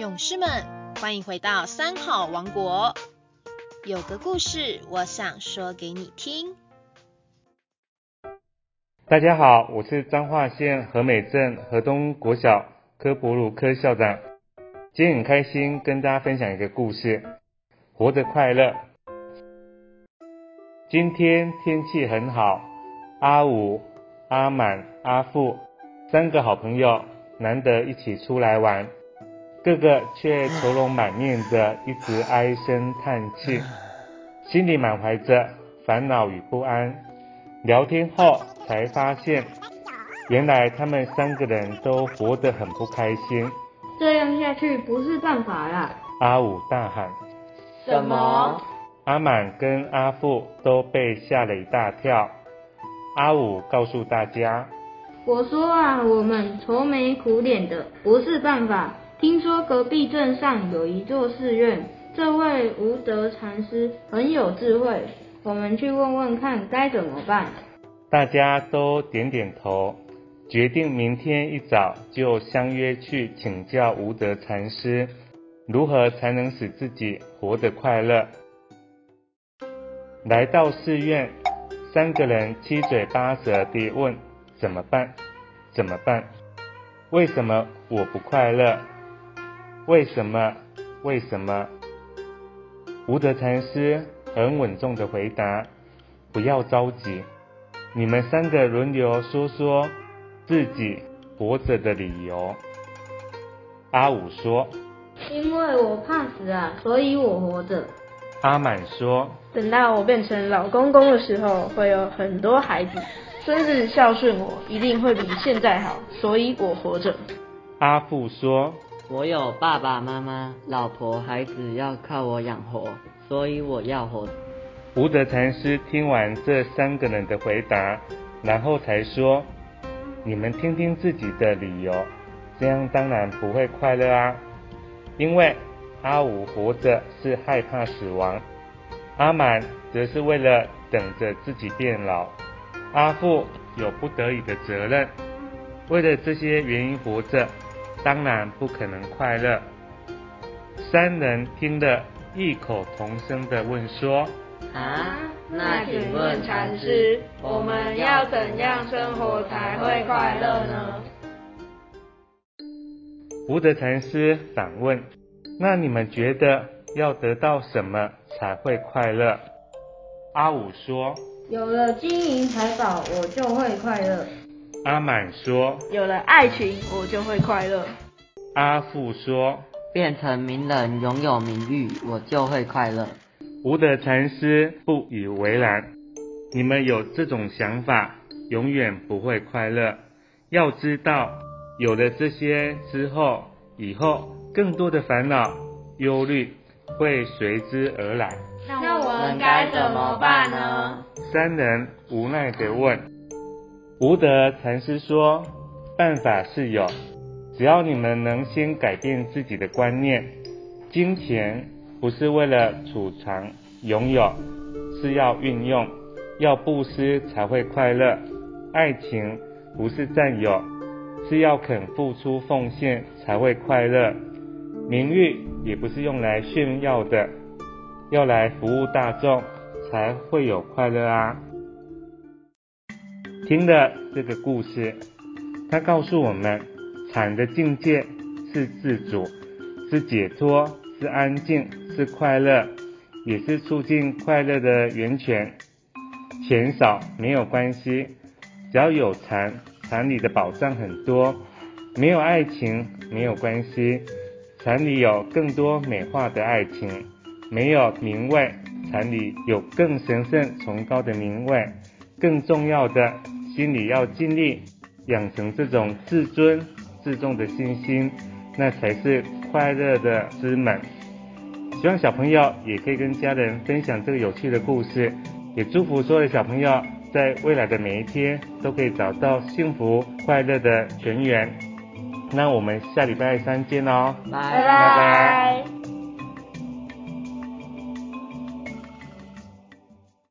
勇士们，欢迎回到三好王国。有个故事，我想说给你听。大家好，我是彰化县和美镇河东国小科博鲁科校长。今天很开心跟大家分享一个故事，活着快乐。今天天气很好，阿武、阿满、阿富三个好朋友难得一起出来玩。个个却愁容满面的，一直唉声叹气，心里满怀着烦恼与不安。聊天后才发现，原来他们三个人都活得很不开心。这样下去不是办法啦！阿武大喊。什么？阿满跟阿富都被吓了一大跳。阿武告诉大家：“我说啊，我们愁眉苦脸的不是办法。”听说隔壁镇上有一座寺院，这位无德禅师很有智慧，我们去问问看该怎么办。大家都点点头，决定明天一早就相约去请教无德禅师，如何才能使自己活得快乐。来到寺院，三个人七嘴八舌地问：怎么办？怎么办？为什么我不快乐？为什么？为什么？无德禅师很稳重的回答：“不要着急，你们三个轮流说说自己活着的理由。”阿武说：“因为我怕死啊，所以我活着。”阿满说：“等到我变成老公公的时候，会有很多孩子，孙子孝顺我，一定会比现在好，所以我活着。”阿富说。我有爸爸妈妈、老婆、孩子要靠我养活，所以我要活。无德禅师听完这三个人的回答，然后才说：“你们听听自己的理由，这样当然不会快乐啊。因为阿武活着是害怕死亡，阿满则是为了等着自己变老，阿富有不得已的责任，为了这些原因活着。”当然不可能快乐。三人听得异口同声的问说：“啊，那请问禅师，我们要怎样生活才会快乐呢？”福德禅师反问：“那你们觉得要得到什么才会快乐？”阿武说：“有了金银财宝，我就会快乐。”阿满说：“有了爱情，我就会快乐。”阿富说：“变成名人，拥有名誉，我就会快乐。”无德禅师不以为然：“你们有这种想法，永远不会快乐。要知道，有了这些之后，以后更多的烦恼、忧虑会随之而来。那我们该怎么办呢？”三人无奈地问。无德禅师说：“办法是有，只要你们能先改变自己的观念。金钱不是为了储藏、拥有，是要运用，要布施才会快乐。爱情不是占有，是要肯付出奉献才会快乐。名誉也不是用来炫耀的，要来服务大众才会有快乐啊。”听的这个故事，他告诉我们，禅的境界是自主，是解脱，是安静，是快乐，也是促进快乐的源泉。钱少没有关系，只要有禅，禅里的宝藏很多。没有爱情没有关系，禅里有更多美化的爱情。没有名位，禅里有更神圣崇高的名位。更重要的。心里要尽力养成这种自尊自重的信心，那才是快乐的之门。希望小朋友也可以跟家人分享这个有趣的故事，也祝福所有的小朋友在未来的每一天都可以找到幸福快乐的根源。那我们下礼拜三见哦，拜拜拜。